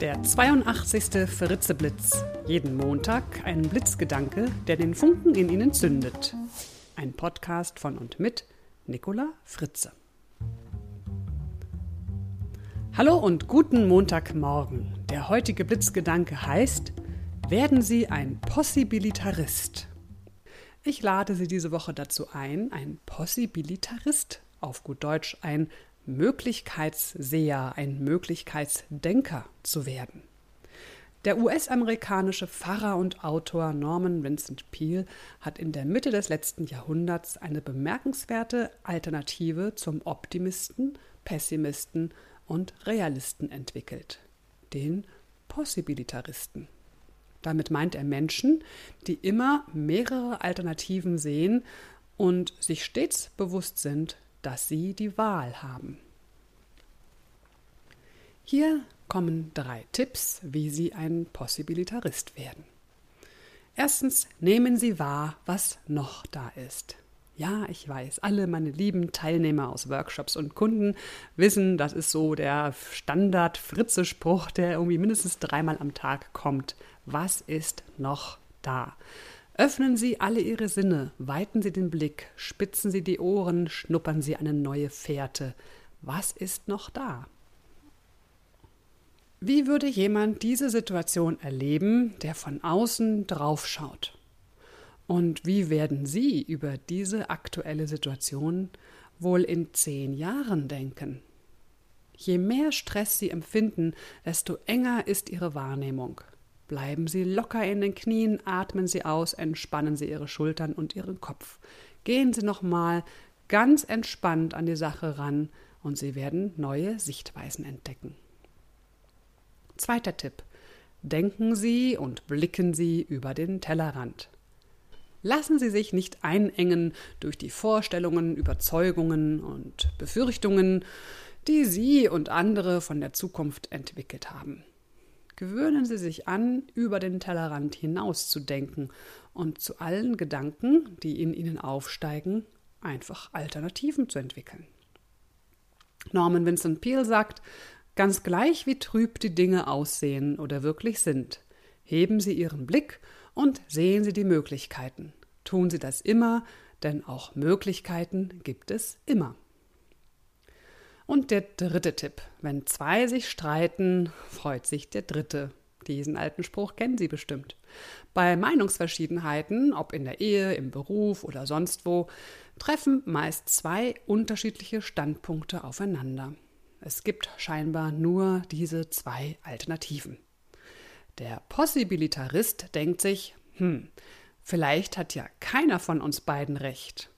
Der 82. Fritzeblitz. Jeden Montag ein Blitzgedanke, der den Funken in Ihnen zündet. Ein Podcast von und mit Nicola Fritze. Hallo und guten Montagmorgen. Der heutige Blitzgedanke heißt: Werden Sie ein Possibilitarist? Ich lade Sie diese Woche dazu ein, ein Possibilitarist, auf gut Deutsch ein Möglichkeitsseher, ein Möglichkeitsdenker zu werden. Der US-amerikanische Pfarrer und Autor Norman Vincent Peale hat in der Mitte des letzten Jahrhunderts eine bemerkenswerte Alternative zum Optimisten, Pessimisten und Realisten entwickelt, den Possibilitaristen. Damit meint er Menschen, die immer mehrere Alternativen sehen und sich stets bewusst sind, dass Sie die Wahl haben. Hier kommen drei Tipps, wie Sie ein Possibilitarist werden. Erstens, nehmen Sie wahr, was noch da ist. Ja, ich weiß, alle meine lieben Teilnehmer aus Workshops und Kunden wissen, das ist so der Standard-Fritze-Spruch, der irgendwie mindestens dreimal am Tag kommt. Was ist noch da? Öffnen Sie alle Ihre Sinne, weiten Sie den Blick, spitzen Sie die Ohren, schnuppern Sie eine neue Fährte. Was ist noch da? Wie würde jemand diese Situation erleben, der von außen draufschaut? Und wie werden Sie über diese aktuelle Situation wohl in zehn Jahren denken? Je mehr Stress Sie empfinden, desto enger ist Ihre Wahrnehmung. Bleiben Sie locker in den Knien, atmen Sie aus, entspannen Sie Ihre Schultern und Ihren Kopf. Gehen Sie nochmal ganz entspannt an die Sache ran und Sie werden neue Sichtweisen entdecken. Zweiter Tipp. Denken Sie und blicken Sie über den Tellerrand. Lassen Sie sich nicht einengen durch die Vorstellungen, Überzeugungen und Befürchtungen, die Sie und andere von der Zukunft entwickelt haben. Gewöhnen Sie sich an, über den Tellerrand hinaus zu denken und zu allen Gedanken, die in Ihnen aufsteigen, einfach Alternativen zu entwickeln. Norman Vincent Peale sagt, ganz gleich wie trüb die Dinge aussehen oder wirklich sind, heben Sie Ihren Blick und sehen Sie die Möglichkeiten. Tun Sie das immer, denn auch Möglichkeiten gibt es immer. Und der dritte Tipp. Wenn zwei sich streiten, freut sich der dritte. Diesen alten Spruch kennen Sie bestimmt. Bei Meinungsverschiedenheiten, ob in der Ehe, im Beruf oder sonst wo, treffen meist zwei unterschiedliche Standpunkte aufeinander. Es gibt scheinbar nur diese zwei Alternativen. Der Possibilitarist denkt sich, hm, vielleicht hat ja keiner von uns beiden recht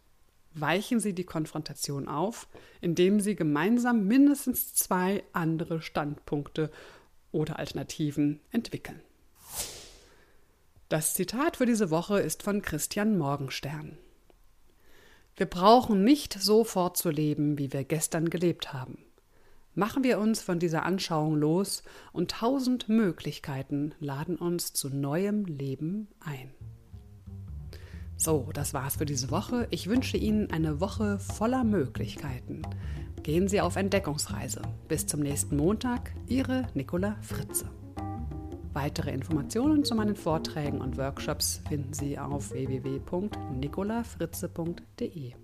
weichen Sie die Konfrontation auf, indem Sie gemeinsam mindestens zwei andere Standpunkte oder Alternativen entwickeln. Das Zitat für diese Woche ist von Christian Morgenstern. Wir brauchen nicht so fortzuleben, wie wir gestern gelebt haben. Machen wir uns von dieser Anschauung los und tausend Möglichkeiten laden uns zu neuem Leben ein. So, das war's für diese Woche. Ich wünsche Ihnen eine Woche voller Möglichkeiten. Gehen Sie auf Entdeckungsreise. Bis zum nächsten Montag, Ihre Nicola Fritze. Weitere Informationen zu meinen Vorträgen und Workshops finden Sie auf www.nicolafritze.de.